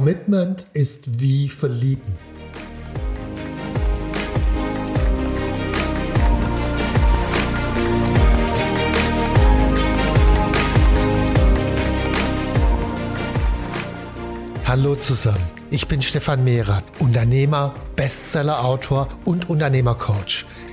Commitment ist wie Verlieben. Hallo zusammen, ich bin Stefan Mehrath, Unternehmer, Bestseller-Autor und Unternehmercoach.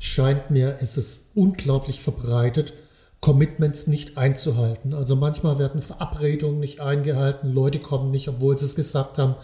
scheint mir, ist es unglaublich verbreitet, Commitments nicht einzuhalten. Also manchmal werden Verabredungen nicht eingehalten, Leute kommen nicht, obwohl sie es gesagt haben.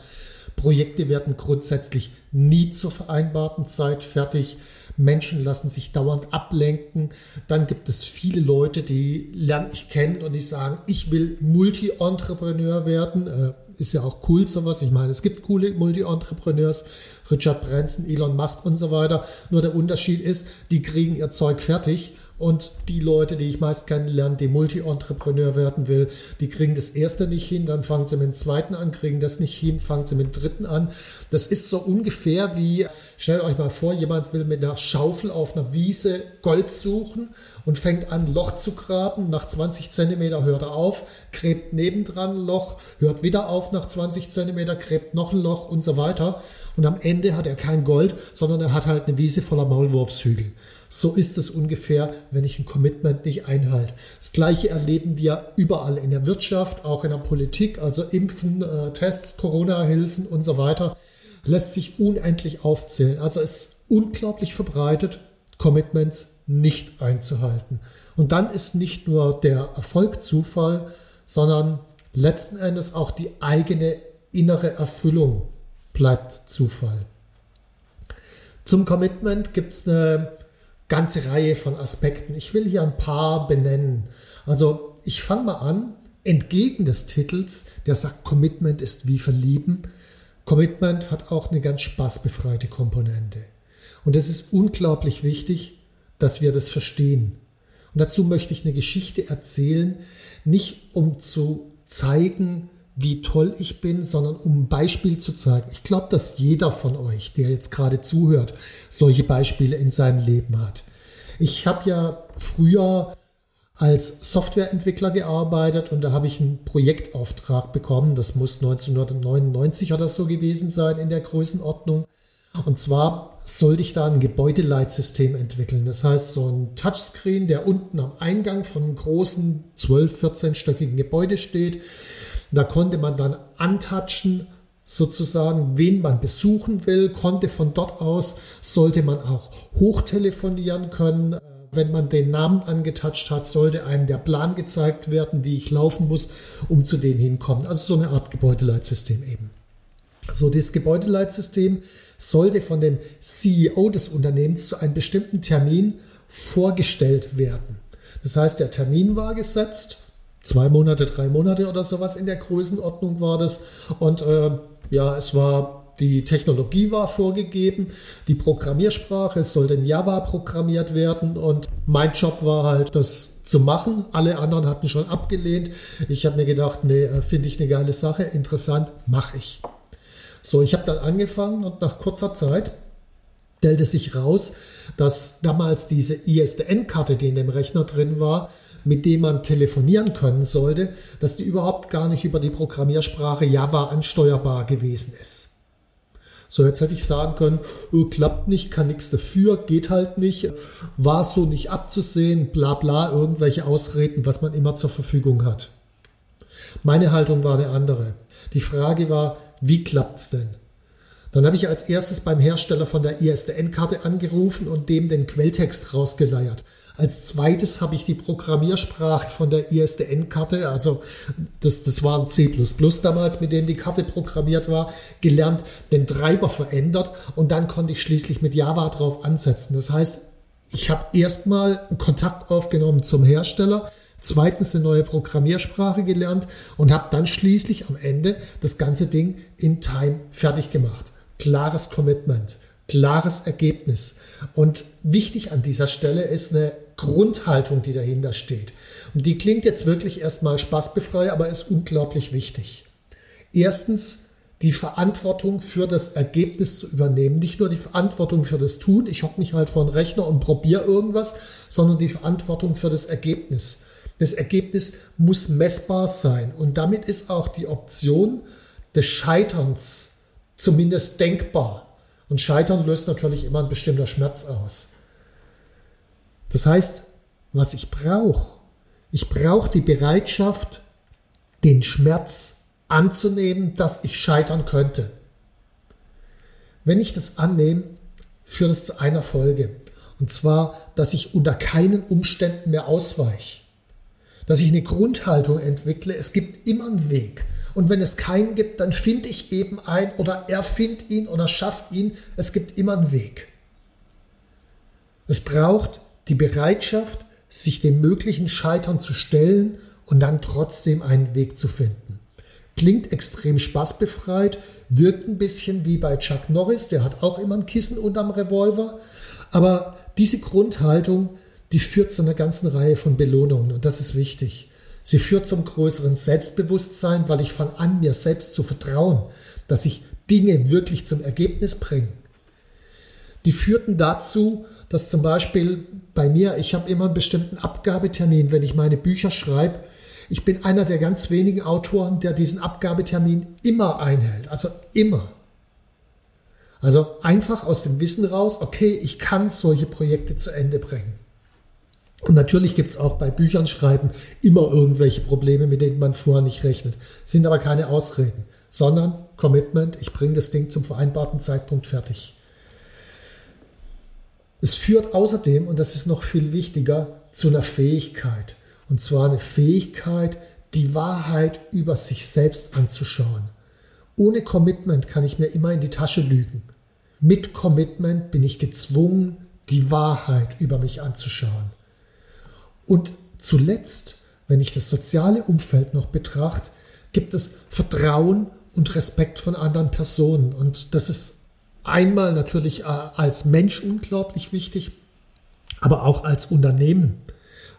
Projekte werden grundsätzlich nie zur vereinbarten Zeit fertig. Menschen lassen sich dauernd ablenken. Dann gibt es viele Leute, die lerne ich kennen und die sagen, ich will Multi-Entrepreneur werden. Äh, ist ja auch cool sowas. Ich meine, es gibt coole Multi-Entrepreneurs, Richard Branson, Elon Musk und so weiter. Nur der Unterschied ist, die kriegen ihr Zeug fertig und die Leute, die ich meist kennenlerne, die Multi-Entrepreneur werden will, die kriegen das erste nicht hin, dann fangen sie mit dem zweiten an, kriegen das nicht hin, fangen sie mit dem dritten an. Das ist so ungefähr wie, stellt euch mal vor, jemand will mit einer Schaufel auf einer Wiese Gold suchen und fängt an, Loch zu graben. Nach 20 Zentimeter hört er auf, gräbt nebendran ein Loch, hört wieder auf nach 20 Zentimeter, gräbt noch ein Loch und so weiter. Und am Ende hat er kein Gold, sondern er hat halt eine Wiese voller Maulwurfshügel. So ist es ungefähr, wenn ich ein Commitment nicht einhalte. Das Gleiche erleben wir überall in der Wirtschaft, auch in der Politik, also Impfen, äh, Tests, Corona-Hilfen und so weiter. Lässt sich unendlich aufzählen. Also es ist unglaublich verbreitet, Commitments nicht einzuhalten. Und dann ist nicht nur der Erfolg Zufall, sondern letzten Endes auch die eigene innere Erfüllung bleibt Zufall. Zum Commitment gibt es eine ganze Reihe von Aspekten. Ich will hier ein paar benennen. Also ich fange mal an, entgegen des Titels, der sagt, Commitment ist wie Verlieben. Commitment hat auch eine ganz spaßbefreite Komponente. Und es ist unglaublich wichtig, dass wir das verstehen. Und dazu möchte ich eine Geschichte erzählen, nicht um zu zeigen, wie toll ich bin, sondern um ein Beispiel zu zeigen. Ich glaube, dass jeder von euch, der jetzt gerade zuhört, solche Beispiele in seinem Leben hat. Ich habe ja früher als Softwareentwickler gearbeitet und da habe ich einen Projektauftrag bekommen. Das muss 1999 oder so gewesen sein in der Größenordnung. Und zwar sollte ich da ein Gebäudeleitsystem entwickeln. Das heißt, so ein Touchscreen, der unten am Eingang von einem großen 12-, 14-stöckigen Gebäude steht. Da konnte man dann antatschen, sozusagen, wen man besuchen will, konnte von dort aus, sollte man auch hochtelefonieren können. Wenn man den Namen angetatscht hat, sollte einem der Plan gezeigt werden, wie ich laufen muss, um zu dem hinkommen. Also so eine Art Gebäudeleitsystem eben. So, dieses Gebäudeleitsystem sollte von dem CEO des Unternehmens zu einem bestimmten Termin vorgestellt werden. Das heißt, der Termin war gesetzt, zwei Monate, drei Monate oder sowas in der Größenordnung war das. Und äh, ja, es war die Technologie war vorgegeben, die Programmiersprache sollte in Java programmiert werden und mein Job war halt, das zu machen. Alle anderen hatten schon abgelehnt. Ich habe mir gedacht, nee, äh, finde ich eine geile Sache, interessant, mache ich. So, ich habe dann angefangen und nach kurzer Zeit stellte sich raus, dass damals diese ISDN-Karte, die in dem Rechner drin war, mit dem man telefonieren können sollte, dass die überhaupt gar nicht über die Programmiersprache Java ansteuerbar gewesen ist. So, jetzt hätte ich sagen können, oh, klappt nicht, kann nichts dafür, geht halt nicht, war so nicht abzusehen, bla bla, irgendwelche Ausreden, was man immer zur Verfügung hat. Meine Haltung war eine andere. Die Frage war, wie klappt's denn? Dann habe ich als erstes beim Hersteller von der ISDN-Karte angerufen und dem den Quelltext rausgeleiert. Als zweites habe ich die Programmiersprache von der ISDN-Karte, also das, das war ein C damals, mit dem die Karte programmiert war, gelernt, den Treiber verändert und dann konnte ich schließlich mit Java drauf ansetzen. Das heißt, ich habe erstmal Kontakt aufgenommen zum Hersteller, zweitens eine neue Programmiersprache gelernt und habe dann schließlich am Ende das ganze Ding in Time fertig gemacht. Klares Commitment, klares Ergebnis. Und wichtig an dieser Stelle ist eine Grundhaltung, die dahinter steht. Und die klingt jetzt wirklich erstmal spaßbefrei, aber ist unglaublich wichtig. Erstens, die Verantwortung für das Ergebnis zu übernehmen. Nicht nur die Verantwortung für das Tun, ich hocke mich halt vor den Rechner und probiere irgendwas, sondern die Verantwortung für das Ergebnis. Das Ergebnis muss messbar sein und damit ist auch die Option des Scheiterns zumindest denkbar. Und Scheitern löst natürlich immer ein bestimmter Schmerz aus. Das heißt, was ich brauche, ich brauche die Bereitschaft, den Schmerz anzunehmen, dass ich scheitern könnte. Wenn ich das annehme, führt es zu einer Folge. Und zwar, dass ich unter keinen Umständen mehr ausweiche. Dass ich eine Grundhaltung entwickle, es gibt immer einen Weg. Und wenn es keinen gibt, dann finde ich eben einen oder erfinde ihn oder schafft ihn. Es gibt immer einen Weg. Es braucht die Bereitschaft, sich dem möglichen Scheitern zu stellen und dann trotzdem einen Weg zu finden. Klingt extrem spaßbefreit, wirkt ein bisschen wie bei Chuck Norris, der hat auch immer ein Kissen unterm Revolver. Aber diese Grundhaltung, die führt zu einer ganzen Reihe von Belohnungen und das ist wichtig. Sie führt zum größeren Selbstbewusstsein, weil ich fange an, mir selbst zu vertrauen, dass ich Dinge wirklich zum Ergebnis bringe. Die führten dazu, dass zum Beispiel bei mir, ich habe immer einen bestimmten Abgabetermin, wenn ich meine Bücher schreibe. Ich bin einer der ganz wenigen Autoren, der diesen Abgabetermin immer einhält. Also immer. Also einfach aus dem Wissen raus, okay, ich kann solche Projekte zu Ende bringen. Und natürlich gibt es auch bei Büchern schreiben immer irgendwelche Probleme, mit denen man vorher nicht rechnet. Sind aber keine Ausreden, sondern Commitment, ich bringe das Ding zum vereinbarten Zeitpunkt fertig. Es führt außerdem, und das ist noch viel wichtiger, zu einer Fähigkeit. Und zwar eine Fähigkeit, die Wahrheit über sich selbst anzuschauen. Ohne Commitment kann ich mir immer in die Tasche lügen. Mit Commitment bin ich gezwungen, die Wahrheit über mich anzuschauen. Und zuletzt, wenn ich das soziale Umfeld noch betrachte, gibt es Vertrauen und Respekt von anderen Personen. Und das ist einmal natürlich äh, als Mensch unglaublich wichtig, aber auch als Unternehmen,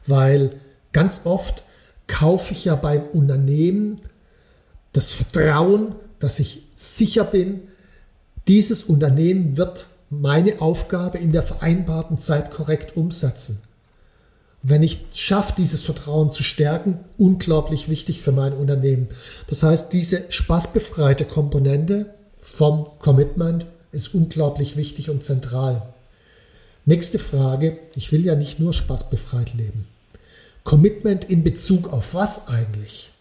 weil ganz oft kaufe ich ja beim Unternehmen das Vertrauen, dass ich sicher bin, dieses Unternehmen wird meine Aufgabe in der vereinbarten Zeit korrekt umsetzen. Wenn ich schaffe, dieses Vertrauen zu stärken, unglaublich wichtig für mein Unternehmen. Das heißt, diese spaßbefreite Komponente vom Commitment ist unglaublich wichtig und zentral. Nächste Frage. Ich will ja nicht nur spaßbefreit leben. Commitment in Bezug auf was eigentlich?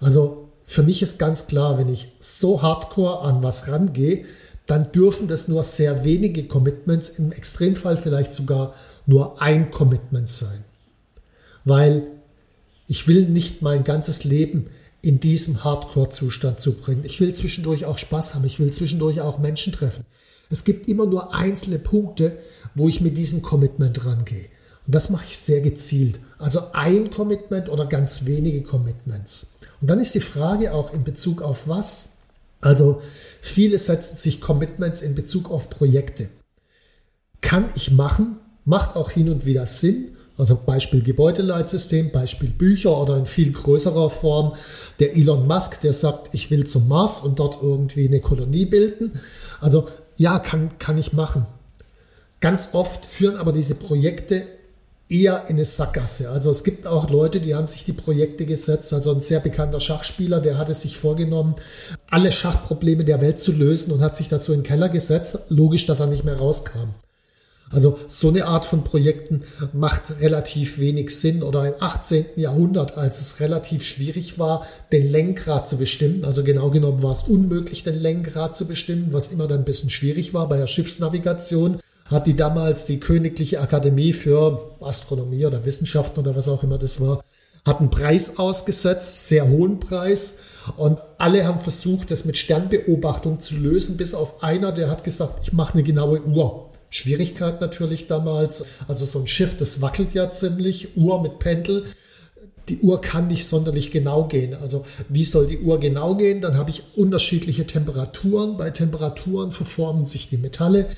Also für mich ist ganz klar, wenn ich so hardcore an was rangehe, dann dürfen das nur sehr wenige Commitments, im Extremfall vielleicht sogar nur ein Commitment sein. Weil ich will nicht mein ganzes Leben in diesem Hardcore-Zustand zu bringen. Ich will zwischendurch auch Spaß haben. Ich will zwischendurch auch Menschen treffen. Es gibt immer nur einzelne Punkte, wo ich mit diesem Commitment rangehe. Und das mache ich sehr gezielt. Also ein Commitment oder ganz wenige Commitments. Und dann ist die Frage auch in Bezug auf was. Also viele setzen sich Commitments in Bezug auf Projekte. Kann ich machen, macht auch hin und wieder Sinn, also Beispiel Gebäudeleitsystem, Beispiel Bücher oder in viel größerer Form der Elon Musk, der sagt, ich will zum Mars und dort irgendwie eine Kolonie bilden. Also ja, kann, kann ich machen. Ganz oft führen aber diese Projekte eher in eine Sackgasse. Also es gibt auch Leute, die haben sich die Projekte gesetzt. Also ein sehr bekannter Schachspieler, der hat es sich vorgenommen, alle Schachprobleme der Welt zu lösen und hat sich dazu in den Keller gesetzt. Logisch, dass er nicht mehr rauskam. Also so eine Art von Projekten macht relativ wenig Sinn. Oder im 18. Jahrhundert, als es relativ schwierig war, den Lenkrad zu bestimmen, also genau genommen war es unmöglich, den Lenkrad zu bestimmen, was immer dann ein bisschen schwierig war bei der Schiffsnavigation, hat die damals die Königliche Akademie für Astronomie oder Wissenschaften oder was auch immer das war, hat einen Preis ausgesetzt, sehr hohen Preis. Und alle haben versucht, das mit Sternbeobachtung zu lösen, bis auf einer, der hat gesagt, ich mache eine genaue Uhr. Schwierigkeit natürlich damals. Also so ein Schiff, das wackelt ja ziemlich, Uhr mit Pendel. Die Uhr kann nicht sonderlich genau gehen. Also wie soll die Uhr genau gehen? Dann habe ich unterschiedliche Temperaturen. Bei Temperaturen verformen sich die Metalle.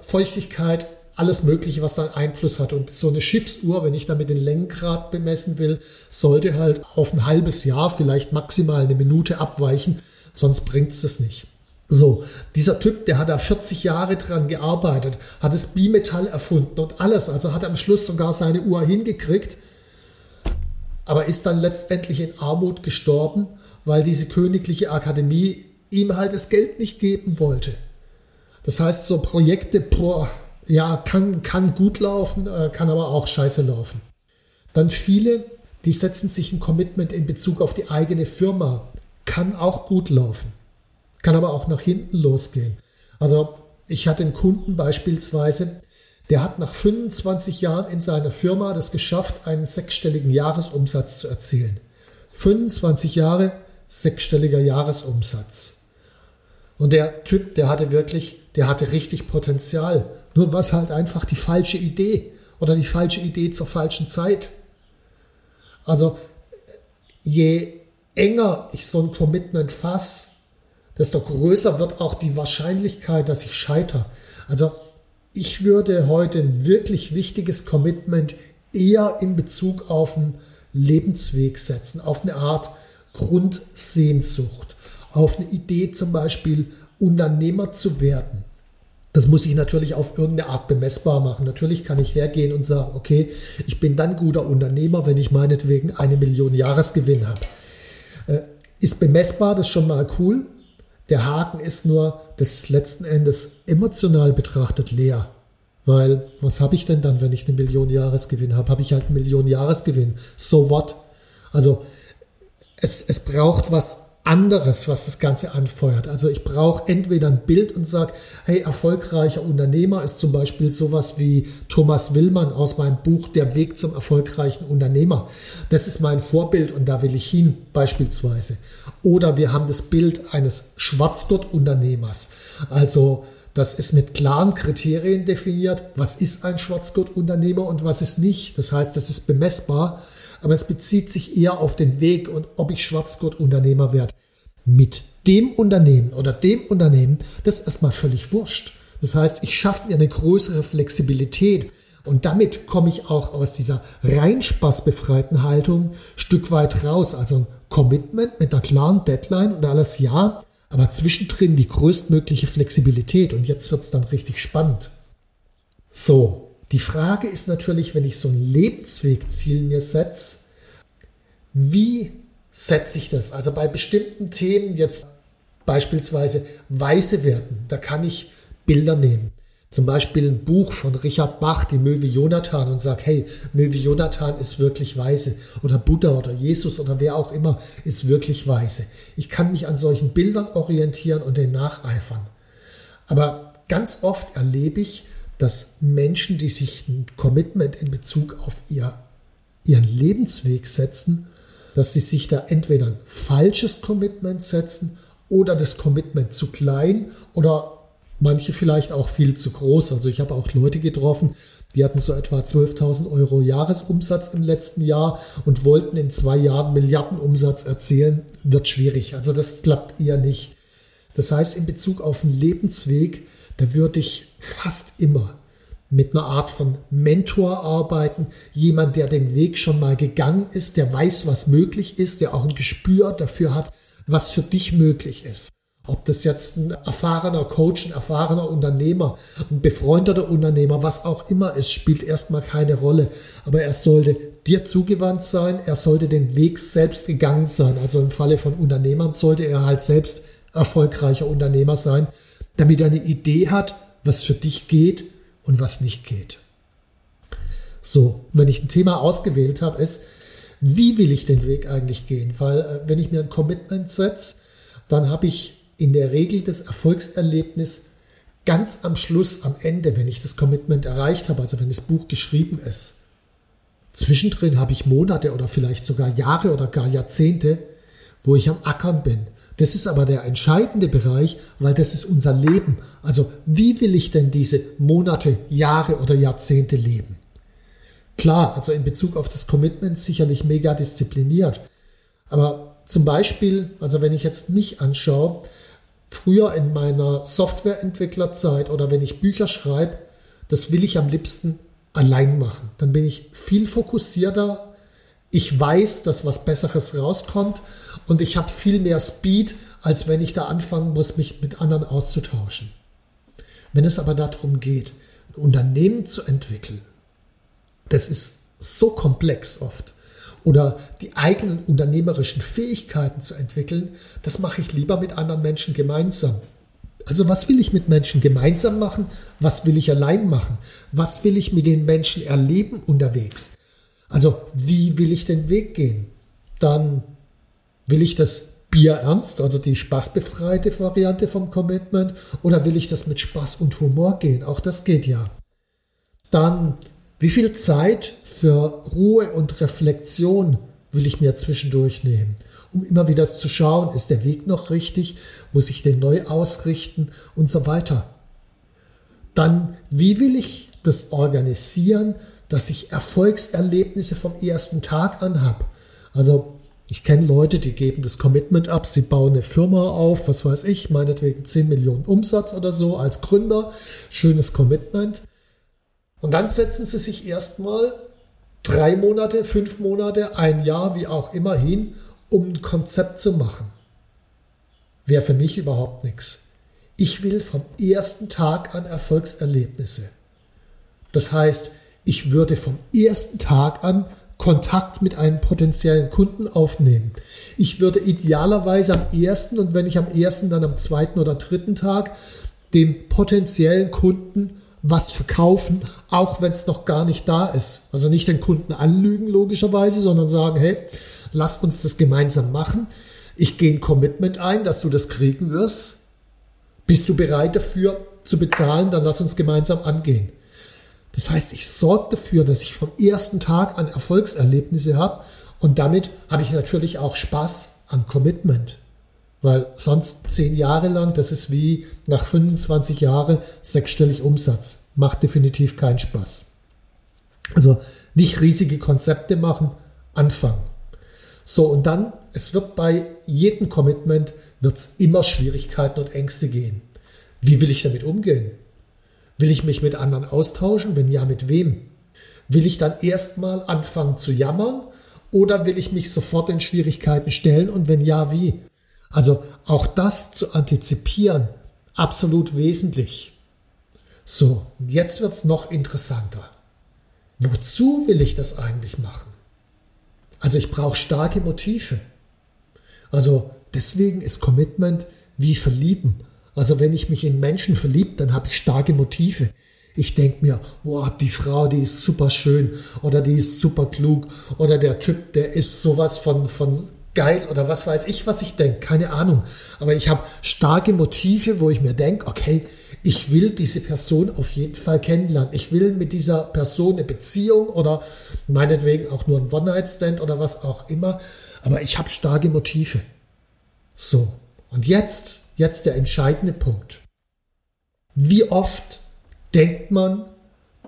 Feuchtigkeit, alles Mögliche, was dann Einfluss hat. Und so eine Schiffsuhr, wenn ich damit den Lenkrad bemessen will, sollte halt auf ein halbes Jahr, vielleicht maximal eine Minute abweichen, sonst bringt es das nicht. So, dieser Typ, der hat da 40 Jahre dran gearbeitet, hat das Bimetall erfunden und alles, also hat am Schluss sogar seine Uhr hingekriegt, aber ist dann letztendlich in Armut gestorben, weil diese königliche Akademie ihm halt das Geld nicht geben wollte. Das heißt, so Projekte, boah, ja, kann, kann gut laufen, äh, kann aber auch scheiße laufen. Dann viele, die setzen sich ein Commitment in Bezug auf die eigene Firma, kann auch gut laufen kann aber auch nach hinten losgehen. Also ich hatte einen Kunden beispielsweise, der hat nach 25 Jahren in seiner Firma das geschafft, einen sechsstelligen Jahresumsatz zu erzielen. 25 Jahre, sechsstelliger Jahresumsatz. Und der Typ, der hatte wirklich, der hatte richtig Potenzial. Nur was halt einfach die falsche Idee oder die falsche Idee zur falschen Zeit. Also je enger ich so ein Commitment fasse, desto größer wird auch die Wahrscheinlichkeit, dass ich scheitere. Also ich würde heute ein wirklich wichtiges Commitment eher in Bezug auf einen Lebensweg setzen, auf eine Art Grundsehnsucht, auf eine Idee zum Beispiel Unternehmer zu werden. Das muss ich natürlich auf irgendeine Art bemessbar machen. Natürlich kann ich hergehen und sagen, okay, ich bin dann guter Unternehmer, wenn ich meinetwegen eine Million Jahresgewinn habe. Äh, ist bemessbar, das ist schon mal cool. Der Haken ist nur, das ist letzten Endes emotional betrachtet leer. Weil, was habe ich denn dann, wenn ich eine Million Jahresgewinn habe? Habe ich halt eine Million Jahresgewinn. So what? Also, es, es braucht was anderes, was das Ganze anfeuert. Also ich brauche entweder ein Bild und sage, hey, erfolgreicher Unternehmer ist zum Beispiel sowas wie Thomas Willmann aus meinem Buch Der Weg zum erfolgreichen Unternehmer. Das ist mein Vorbild und da will ich hin beispielsweise. Oder wir haben das Bild eines Schwarzgurt-Unternehmers. Also das ist mit klaren Kriterien definiert. Was ist ein Schwarzgurt-Unternehmer und was ist nicht? Das heißt, das ist bemessbar aber es bezieht sich eher auf den Weg und ob ich Schwarzgurt-Unternehmer werde. Mit dem Unternehmen oder dem Unternehmen, das ist erstmal völlig wurscht. Das heißt, ich schaffe mir eine größere Flexibilität und damit komme ich auch aus dieser rein spaßbefreiten Haltung Stück weit raus. Also ein Commitment mit einer klaren Deadline und alles ja, aber zwischendrin die größtmögliche Flexibilität. Und jetzt wird es dann richtig spannend. So, die Frage ist natürlich, wenn ich so ein Lebenswegziel mir setze, wie setze ich das? Also bei bestimmten Themen jetzt beispielsweise Weiße werden, da kann ich Bilder nehmen. Zum Beispiel ein Buch von Richard Bach, die Möwe Jonathan, und sage, hey, Möwe Jonathan ist wirklich weise. Oder Buddha oder Jesus oder wer auch immer ist wirklich weise. Ich kann mich an solchen Bildern orientieren und den nacheifern. Aber ganz oft erlebe ich, dass Menschen, die sich ein Commitment in Bezug auf ihr, ihren Lebensweg setzen, dass sie sich da entweder ein falsches Commitment setzen oder das Commitment zu klein oder manche vielleicht auch viel zu groß. Also ich habe auch Leute getroffen, die hatten so etwa 12.000 Euro Jahresumsatz im letzten Jahr und wollten in zwei Jahren Milliardenumsatz erzielen. Wird schwierig. Also das klappt eher nicht. Das heißt, in Bezug auf den Lebensweg da würde ich fast immer mit einer Art von Mentor arbeiten, jemand, der den Weg schon mal gegangen ist, der weiß, was möglich ist, der auch ein Gespür dafür hat, was für dich möglich ist. Ob das jetzt ein erfahrener Coach, ein erfahrener Unternehmer, ein befreundeter Unternehmer, was auch immer ist, spielt erstmal keine Rolle. Aber er sollte dir zugewandt sein, er sollte den Weg selbst gegangen sein. Also im Falle von Unternehmern sollte er halt selbst erfolgreicher Unternehmer sein damit er eine Idee hat, was für dich geht und was nicht geht. So, wenn ich ein Thema ausgewählt habe, ist, wie will ich den Weg eigentlich gehen? Weil äh, wenn ich mir ein Commitment setze, dann habe ich in der Regel das Erfolgserlebnis ganz am Schluss, am Ende, wenn ich das Commitment erreicht habe, also wenn das Buch geschrieben ist. Zwischendrin habe ich Monate oder vielleicht sogar Jahre oder gar Jahrzehnte, wo ich am Ackern bin. Das ist aber der entscheidende Bereich, weil das ist unser Leben. Also wie will ich denn diese Monate, Jahre oder Jahrzehnte leben? Klar, also in Bezug auf das Commitment sicherlich mega diszipliniert. Aber zum Beispiel, also wenn ich jetzt mich anschaue, früher in meiner Softwareentwicklerzeit oder wenn ich Bücher schreibe, das will ich am liebsten allein machen. Dann bin ich viel fokussierter. Ich weiß, dass was Besseres rauskommt und ich habe viel mehr Speed, als wenn ich da anfangen muss, mich mit anderen auszutauschen. Wenn es aber darum geht, ein Unternehmen zu entwickeln, das ist so komplex oft. Oder die eigenen unternehmerischen Fähigkeiten zu entwickeln, das mache ich lieber mit anderen Menschen gemeinsam. Also was will ich mit Menschen gemeinsam machen? Was will ich allein machen? Was will ich mit den Menschen erleben unterwegs? Also wie will ich den Weg gehen? Dann will ich das Bier ernst, also die spaßbefreite Variante vom Commitment, oder will ich das mit Spaß und Humor gehen? Auch das geht ja. Dann wie viel Zeit für Ruhe und Reflexion will ich mir zwischendurch nehmen, um immer wieder zu schauen, ist der Weg noch richtig, muss ich den neu ausrichten und so weiter. Dann, wie will ich das organisieren, dass ich Erfolgserlebnisse vom ersten Tag an habe? Also ich kenne Leute, die geben das Commitment ab, sie bauen eine Firma auf, was weiß ich, meinetwegen 10 Millionen Umsatz oder so als Gründer, schönes Commitment. Und dann setzen sie sich erstmal drei Monate, fünf Monate, ein Jahr, wie auch immer hin, um ein Konzept zu machen. Wäre für mich überhaupt nichts. Ich will vom ersten Tag an Erfolgserlebnisse. Das heißt, ich würde vom ersten Tag an Kontakt mit einem potenziellen Kunden aufnehmen. Ich würde idealerweise am ersten und wenn ich am ersten, dann am zweiten oder dritten Tag dem potenziellen Kunden was verkaufen, auch wenn es noch gar nicht da ist. Also nicht den Kunden anlügen, logischerweise, sondern sagen, hey, lass uns das gemeinsam machen. Ich gehe ein Commitment ein, dass du das kriegen wirst. Bist du bereit dafür zu bezahlen, dann lass uns gemeinsam angehen. Das heißt, ich sorge dafür, dass ich vom ersten Tag an Erfolgserlebnisse habe und damit habe ich natürlich auch Spaß am Commitment. Weil sonst zehn Jahre lang, das ist wie nach 25 Jahren sechsstellig Umsatz. Macht definitiv keinen Spaß. Also nicht riesige Konzepte machen, anfangen. So, und dann, es wird bei jedem Commitment, wird es immer Schwierigkeiten und Ängste gehen. Wie will ich damit umgehen? Will ich mich mit anderen austauschen? Wenn ja, mit wem? Will ich dann erstmal anfangen zu jammern oder will ich mich sofort in Schwierigkeiten stellen und wenn ja, wie? Also auch das zu antizipieren, absolut wesentlich. So, jetzt wird es noch interessanter. Wozu will ich das eigentlich machen? Also ich brauche starke Motive. Also deswegen ist Commitment wie Verlieben. Also wenn ich mich in Menschen verliebt, dann habe ich starke Motive. Ich denke mir, boah, die Frau, die ist super schön oder die ist super klug oder der Typ, der ist sowas von, von geil oder was weiß ich, was ich denke, keine Ahnung. Aber ich habe starke Motive, wo ich mir denke, okay, ich will diese Person auf jeden Fall kennenlernen. Ich will mit dieser Person eine Beziehung oder meinetwegen auch nur ein One-Night-Stand oder was auch immer. Aber ich habe starke Motive. So, und jetzt, jetzt der entscheidende Punkt. Wie oft denkt man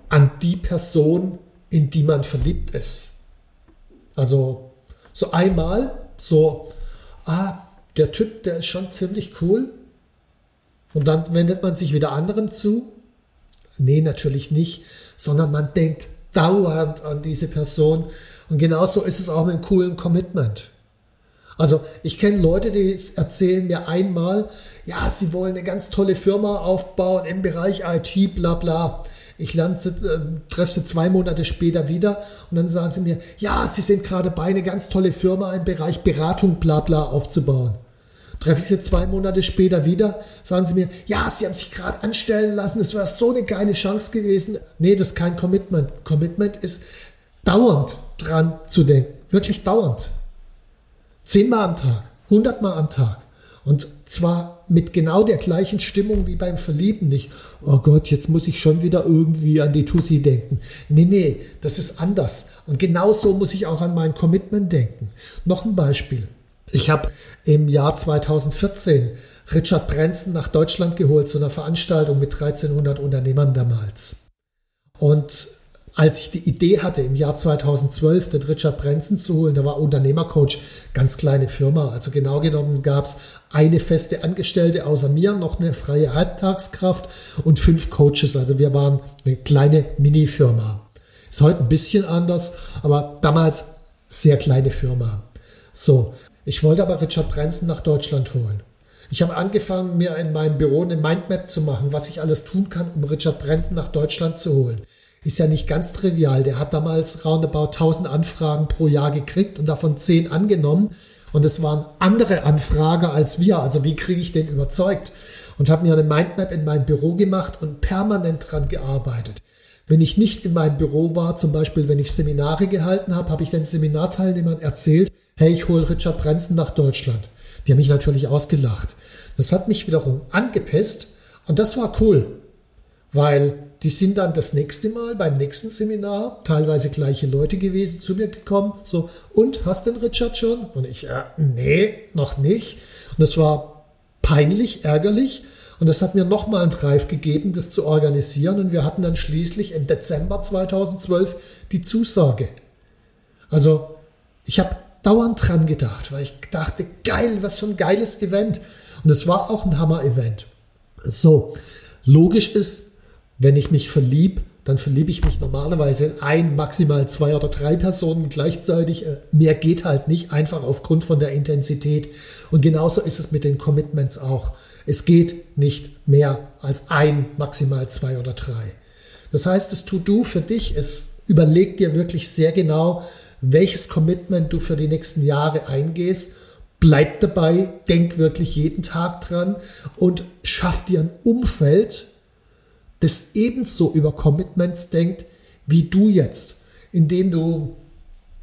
an die Person, in die man verliebt ist? Also so einmal so, ah, der Typ, der ist schon ziemlich cool. Und dann wendet man sich wieder anderen zu. Nee, natürlich nicht, sondern man denkt dauernd an diese Person. Und genauso ist es auch mit einem coolen Commitment. Also ich kenne Leute, die erzählen mir einmal, ja, sie wollen eine ganz tolle Firma aufbauen im Bereich IT, bla bla. Ich äh, treffe sie zwei Monate später wieder und dann sagen sie mir, ja, sie sind gerade bei, eine ganz tolle Firma im Bereich Beratung, bla bla aufzubauen. Treffe ich sie zwei Monate später wieder, sagen sie mir, ja, sie haben sich gerade anstellen lassen, es wäre so eine geile Chance gewesen. Nee, das ist kein Commitment. Commitment ist dauernd dran zu denken, wirklich dauernd. Zehnmal am Tag, hundertmal am Tag. Und zwar mit genau der gleichen Stimmung wie beim Verlieben. Nicht, oh Gott, jetzt muss ich schon wieder irgendwie an die Tussi denken. Nee, nee, das ist anders. Und genauso muss ich auch an mein Commitment denken. Noch ein Beispiel. Ich habe im Jahr 2014 Richard Branson nach Deutschland geholt zu einer Veranstaltung mit 1300 Unternehmern damals. Und als ich die Idee hatte, im Jahr 2012 den Richard Branson zu holen, der war Unternehmercoach, ganz kleine Firma. Also genau genommen gab es eine feste Angestellte außer mir, noch eine freie Halbtagskraft und fünf Coaches. Also wir waren eine kleine Mini-Firma. Ist heute ein bisschen anders, aber damals sehr kleine Firma. So, ich wollte aber Richard Branson nach Deutschland holen. Ich habe angefangen, mir in meinem Büro eine Mindmap zu machen, was ich alles tun kann, um Richard Branson nach Deutschland zu holen ist ja nicht ganz trivial. Der hat damals roundabout 1000 Anfragen pro Jahr gekriegt und davon 10 angenommen. Und es waren andere Anfrager als wir. Also wie kriege ich den überzeugt? Und habe mir eine Mindmap in meinem Büro gemacht und permanent dran gearbeitet. Wenn ich nicht in meinem Büro war, zum Beispiel wenn ich Seminare gehalten habe, habe ich den Seminarteilnehmern erzählt, hey, ich hole Richard Branson nach Deutschland. Die haben mich natürlich ausgelacht. Das hat mich wiederum angepisst und das war cool, weil die sind dann das nächste Mal beim nächsten Seminar, teilweise gleiche Leute gewesen, zu mir gekommen, so, und hast den Richard schon? Und ich, äh, nee, noch nicht. Und das war peinlich, ärgerlich. Und das hat mir nochmal einen Drive gegeben, das zu organisieren. Und wir hatten dann schließlich im Dezember 2012 die Zusage. Also, ich habe dauernd dran gedacht, weil ich dachte, geil, was für ein geiles Event. Und es war auch ein Hammer-Event. So, logisch ist, wenn ich mich verlieb, dann verliebe ich mich normalerweise in ein, maximal zwei oder drei Personen gleichzeitig. Äh, mehr geht halt nicht, einfach aufgrund von der Intensität. Und genauso ist es mit den Commitments auch. Es geht nicht mehr als ein, maximal zwei oder drei. Das heißt, das To-Do für dich ist, überleg dir wirklich sehr genau, welches Commitment du für die nächsten Jahre eingehst. Bleib dabei, denk wirklich jeden Tag dran und schaff dir ein Umfeld, das ebenso über Commitments denkt wie du jetzt, indem du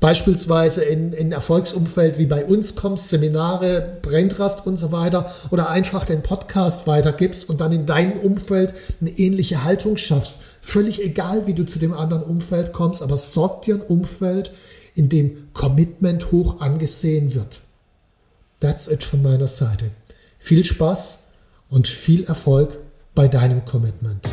beispielsweise in, in Erfolgsumfeld wie bei uns kommst, Seminare, Braintrust und so weiter, oder einfach den Podcast weitergibst und dann in deinem Umfeld eine ähnliche Haltung schaffst. Völlig egal, wie du zu dem anderen Umfeld kommst, aber sorg dir ein Umfeld, in dem Commitment hoch angesehen wird. That's it von meiner Seite. Viel Spaß und viel Erfolg bei deinem Commitment.